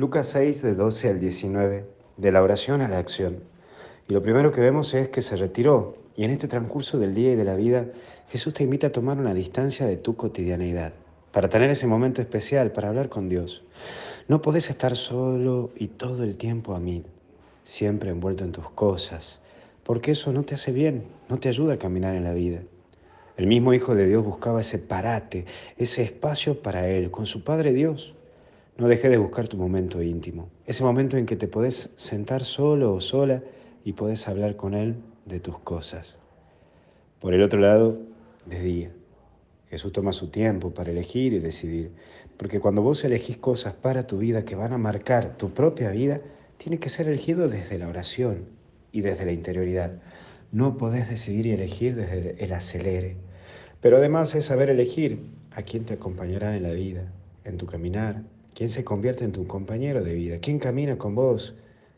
Lucas 6, de 12 al 19, de la oración a la acción. Y lo primero que vemos es que se retiró. Y en este transcurso del día y de la vida, Jesús te invita a tomar una distancia de tu cotidianeidad, para tener ese momento especial, para hablar con Dios. No podés estar solo y todo el tiempo a mí, siempre envuelto en tus cosas, porque eso no te hace bien, no te ayuda a caminar en la vida. El mismo Hijo de Dios buscaba ese parate, ese espacio para Él, con su Padre Dios. No dejes de buscar tu momento íntimo, ese momento en que te podés sentar solo o sola y podés hablar con Él de tus cosas. Por el otro lado, de día. Jesús toma su tiempo para elegir y decidir, porque cuando vos elegís cosas para tu vida que van a marcar tu propia vida, tiene que ser elegido desde la oración y desde la interioridad. No podés decidir y elegir desde el acelere. Pero además es saber elegir a quién te acompañará en la vida, en tu caminar, ¿Quién se convierte en tu compañero de vida? ¿Quién camina con vos?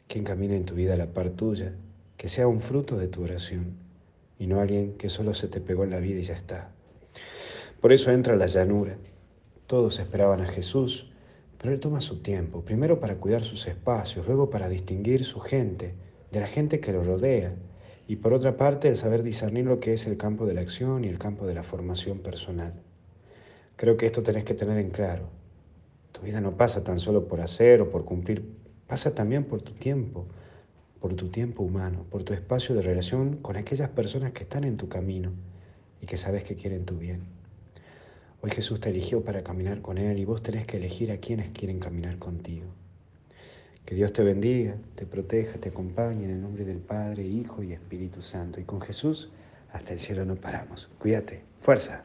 ¿Quién camina en tu vida a la par tuya? Que sea un fruto de tu oración y no alguien que solo se te pegó en la vida y ya está. Por eso entra la llanura. Todos esperaban a Jesús, pero Él toma su tiempo, primero para cuidar sus espacios, luego para distinguir su gente de la gente que lo rodea, y por otra parte el saber discernir lo que es el campo de la acción y el campo de la formación personal. Creo que esto tenés que tener en claro. Tu vida no pasa tan solo por hacer o por cumplir, pasa también por tu tiempo, por tu tiempo humano, por tu espacio de relación con aquellas personas que están en tu camino y que sabes que quieren tu bien. Hoy Jesús te eligió para caminar con Él y vos tenés que elegir a quienes quieren caminar contigo. Que Dios te bendiga, te proteja, te acompañe en el nombre del Padre, Hijo y Espíritu Santo. Y con Jesús hasta el cielo no paramos. Cuídate. Fuerza.